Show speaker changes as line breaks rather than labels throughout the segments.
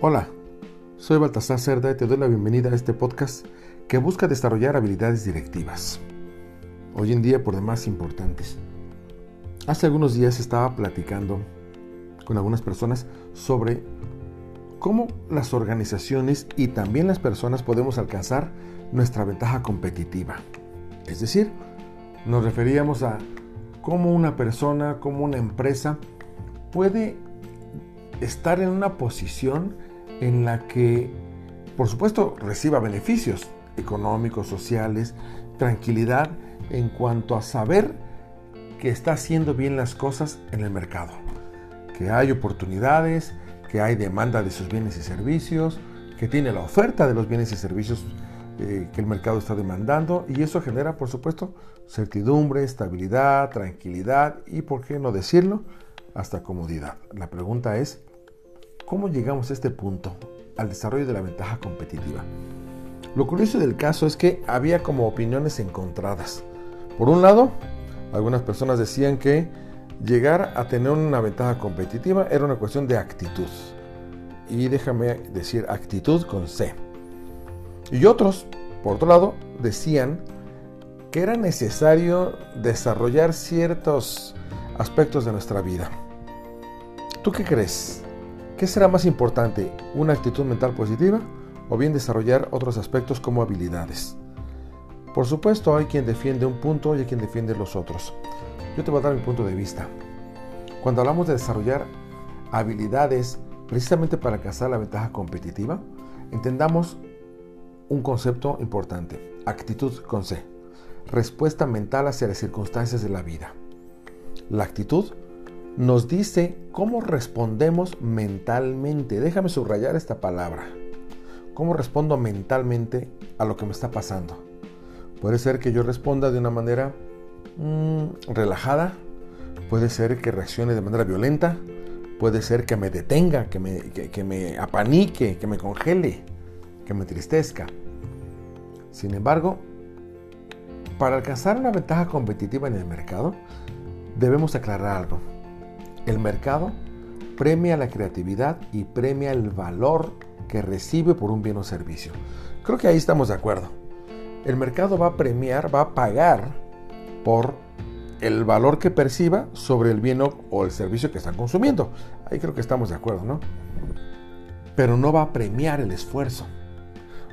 Hola, soy Baltasar Cerda y te doy la bienvenida a este podcast que busca desarrollar habilidades directivas, hoy en día por demás importantes. Hace algunos días estaba platicando con algunas personas sobre cómo las organizaciones y también las personas podemos alcanzar nuestra ventaja competitiva. Es decir, nos referíamos a cómo una persona, cómo una empresa puede estar en una posición en la que, por supuesto, reciba beneficios económicos, sociales, tranquilidad en cuanto a saber que está haciendo bien las cosas en el mercado, que hay oportunidades, que hay demanda de sus bienes y servicios, que tiene la oferta de los bienes y servicios eh, que el mercado está demandando y eso genera, por supuesto, certidumbre, estabilidad, tranquilidad y, por qué no decirlo, hasta comodidad. La pregunta es, ¿Cómo llegamos a este punto, al desarrollo de la ventaja competitiva? Lo curioso del caso es que había como opiniones encontradas. Por un lado, algunas personas decían que llegar a tener una ventaja competitiva era una cuestión de actitud. Y déjame decir actitud con C. Y otros, por otro lado, decían que era necesario desarrollar ciertos aspectos de nuestra vida. ¿Tú qué crees? ¿Qué será más importante, una actitud mental positiva o bien desarrollar otros aspectos como habilidades? Por supuesto, hay quien defiende un punto y hay quien defiende los otros. Yo te voy a dar mi punto de vista. Cuando hablamos de desarrollar habilidades precisamente para alcanzar la ventaja competitiva, entendamos un concepto importante, actitud con C, respuesta mental hacia las circunstancias de la vida. La actitud nos dice cómo respondemos mentalmente. Déjame subrayar esta palabra. ¿Cómo respondo mentalmente a lo que me está pasando? Puede ser que yo responda de una manera mm, relajada, puede ser que reaccione de manera violenta, puede ser que me detenga, que me, que me apanique, que me congele, que me entristezca. Sin embargo, para alcanzar una ventaja competitiva en el mercado, debemos aclarar algo. El mercado premia la creatividad y premia el valor que recibe por un bien o servicio. Creo que ahí estamos de acuerdo. El mercado va a premiar, va a pagar por el valor que perciba sobre el bien o el servicio que están consumiendo. Ahí creo que estamos de acuerdo, ¿no? Pero no va a premiar el esfuerzo.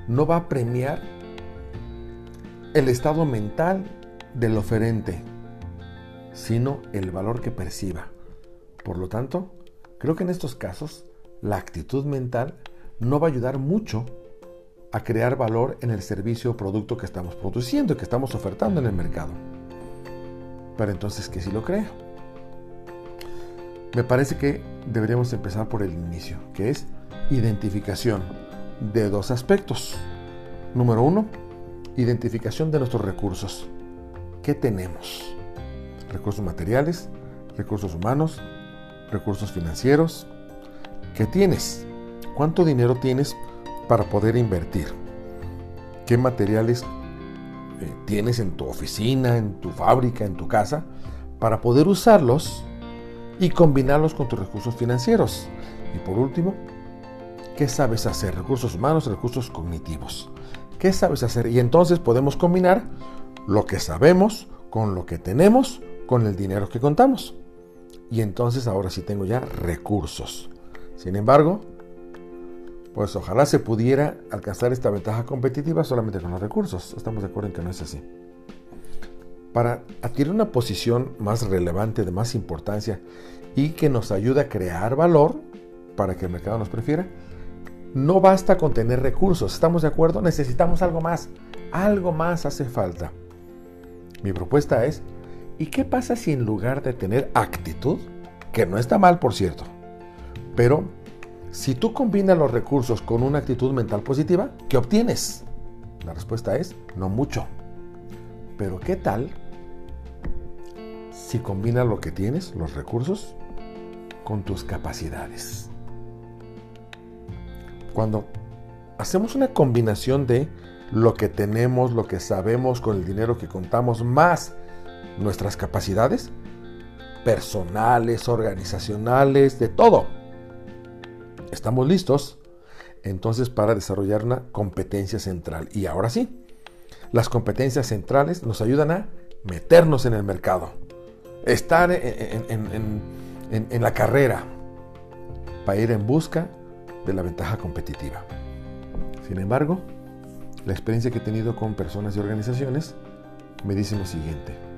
No va a premiar el estado mental del oferente, sino el valor que perciba. Por lo tanto, creo que en estos casos la actitud mental no va a ayudar mucho a crear valor en el servicio o producto que estamos produciendo y que estamos ofertando en el mercado. Pero entonces, ¿qué si lo creo? Me parece que deberíamos empezar por el inicio, que es identificación de dos aspectos. Número uno, identificación de nuestros recursos. ¿Qué tenemos? Recursos materiales, recursos humanos, recursos financieros. ¿Qué tienes? ¿Cuánto dinero tienes para poder invertir? ¿Qué materiales eh, tienes en tu oficina, en tu fábrica, en tu casa, para poder usarlos y combinarlos con tus recursos financieros? Y por último, ¿qué sabes hacer? Recursos humanos, recursos cognitivos. ¿Qué sabes hacer? Y entonces podemos combinar lo que sabemos con lo que tenemos con el dinero que contamos y entonces ahora sí tengo ya recursos. Sin embargo, pues ojalá se pudiera alcanzar esta ventaja competitiva solamente con los recursos. Estamos de acuerdo en que no es así. Para adquirir una posición más relevante, de más importancia y que nos ayude a crear valor para que el mercado nos prefiera, no basta con tener recursos. ¿Estamos de acuerdo? Necesitamos algo más. Algo más hace falta. Mi propuesta es ¿Y qué pasa si en lugar de tener actitud, que no está mal por cierto, pero si tú combinas los recursos con una actitud mental positiva, ¿qué obtienes? La respuesta es no mucho. Pero ¿qué tal si combinas lo que tienes, los recursos, con tus capacidades? Cuando hacemos una combinación de lo que tenemos, lo que sabemos con el dinero que contamos, más nuestras capacidades personales, organizacionales, de todo. Estamos listos entonces para desarrollar una competencia central. Y ahora sí, las competencias centrales nos ayudan a meternos en el mercado, estar en, la carrera para ir en busca de la ventaja competitiva. Sin embargo, la experiencia que he tenido con personas y organizaciones me dice lo siguiente.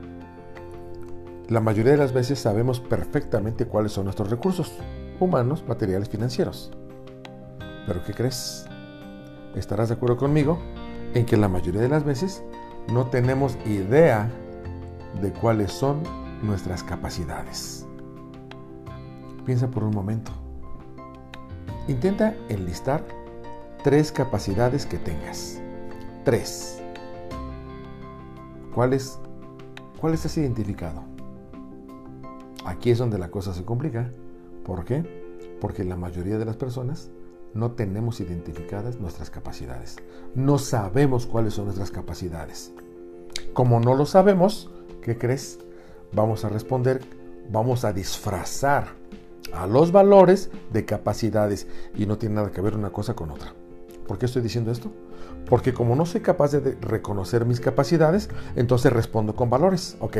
La mayoría de las veces sabemos perfectamente cuáles son nuestros recursos, humanos, materiales, financieros. Pero ¿qué crees? Estarás de acuerdo conmigo en que la mayoría de las veces no tenemos idea de cuáles son nuestras capacidades. Piensa por un momento. Intenta enlistar tres capacidades que tengas. Tres. ¿Cuáles, ¿Cuáles has identificado? Aquí es donde la cosa se complica. ¿Por qué? Porque la mayoría de las personas no tenemos identificadas nuestras capacidades. No sabemos cuáles son nuestras capacidades. Como no lo sabemos, ¿qué crees? Vamos a responder, vamos a disfrazar a los valores de capacidades y no tiene nada que ver una cosa con otra. ¿Por qué estoy diciendo esto? Porque como no soy capaz de reconocer mis capacidades, entonces respondo con valores. Ok,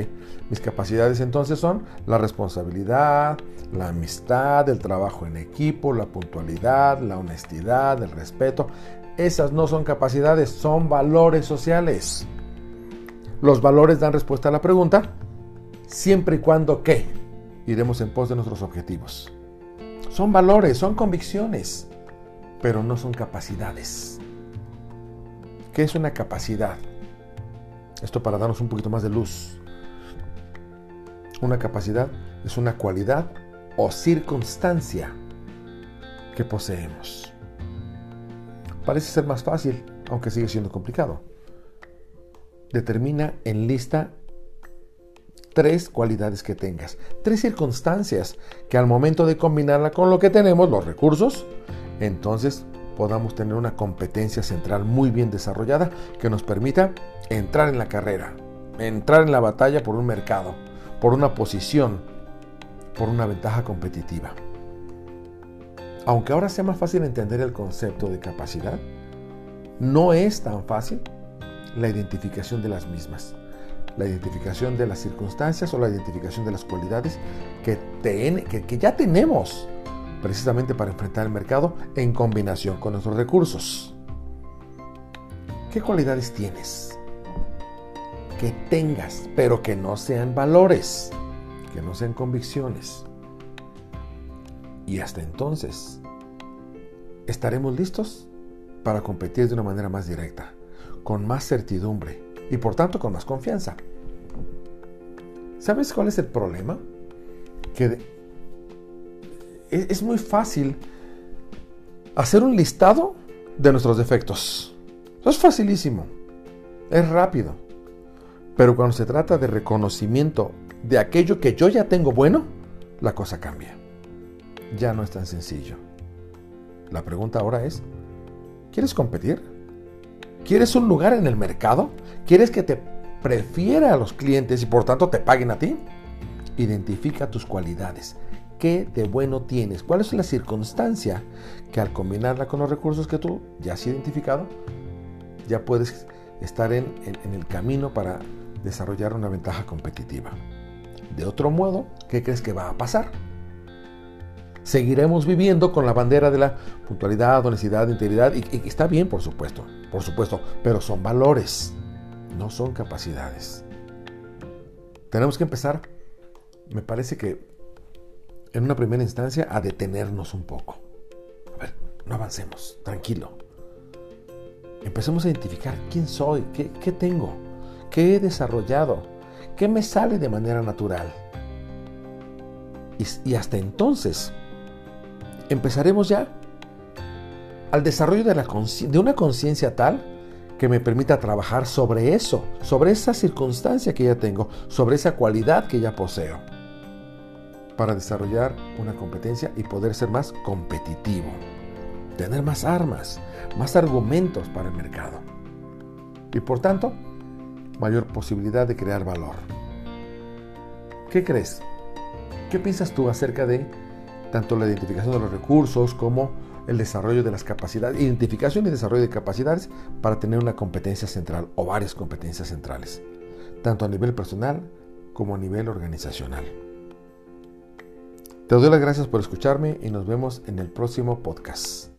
mis capacidades entonces son la responsabilidad, la amistad, el trabajo en equipo, la puntualidad, la honestidad, el respeto. Esas no son capacidades, son valores sociales. Los valores dan respuesta a la pregunta, siempre y cuando qué iremos en pos de nuestros objetivos. Son valores, son convicciones pero no son capacidades. ¿Qué es una capacidad? Esto para darnos un poquito más de luz. Una capacidad es una cualidad o circunstancia que poseemos. Parece ser más fácil, aunque sigue siendo complicado. Determina en lista tres cualidades que tengas, tres circunstancias que al momento de combinarla con lo que tenemos, los recursos, entonces podamos tener una competencia central muy bien desarrollada que nos permita entrar en la carrera, entrar en la batalla por un mercado, por una posición, por una ventaja competitiva. Aunque ahora sea más fácil entender el concepto de capacidad, no es tan fácil la identificación de las mismas. La identificación de las circunstancias o la identificación de las cualidades que, ya tenemos precisamente para enfrentar el mercado en combinación con nuestros recursos. ¿Qué cualidades tienes? Que tengas, pero que no sean valores, que no sean convicciones. Y hasta entonces, estaremos listos para competir de una manera más directa, con más certidumbre y por tanto con más confianza. ¿Sabes cuál es el problema? Que es muy fácil hacer un listado de nuestros defectos. Es facilísimo. Es rápido. Pero cuando se trata de reconocimiento de aquello que yo ya tengo bueno, la cosa cambia. Ya no es tan sencillo. La pregunta ahora es, ¿quieres competir? ¿Quieres un lugar en el mercado? ¿Quieres que te prefiera a los clientes y por tanto te paguen a ti? Identifica tus cualidades. ¿Qué de bueno tienes? ¿Cuál es la circunstancia que al combinarla con los recursos que tú ya has identificado, ya puedes estar en, el camino para desarrollar una ventaja competitiva? De otro modo, ¿qué crees que va a pasar? Seguiremos viviendo con la bandera de la puntualidad, honestidad, integridad, y, y está bien, por supuesto, por supuesto, pero son valores, no son capacidades. Tenemos que empezar, me parece que en una primera instancia a detenernos un poco. A ver, no avancemos, tranquilo. Empecemos a identificar quién soy, qué, tengo, qué he desarrollado, qué me sale de manera natural. Y, hasta entonces empezaremos ya al desarrollo de, de una conciencia tal que me permita trabajar sobre eso, sobre esa circunstancia que ya tengo, sobre esa cualidad que ya poseo para desarrollar una competencia y poder ser más competitivo. Tener más armas, más argumentos para el mercado. Y por tanto, mayor posibilidad de crear valor. ¿Qué crees? ¿Qué piensas tú acerca de tanto la identificación de los recursos como el desarrollo de las capacidades, identificación y desarrollo de capacidades para tener una competencia central o varias competencias centrales, tanto a nivel personal como a nivel organizacional? Te doy las gracias por escucharme y nos vemos en el próximo podcast.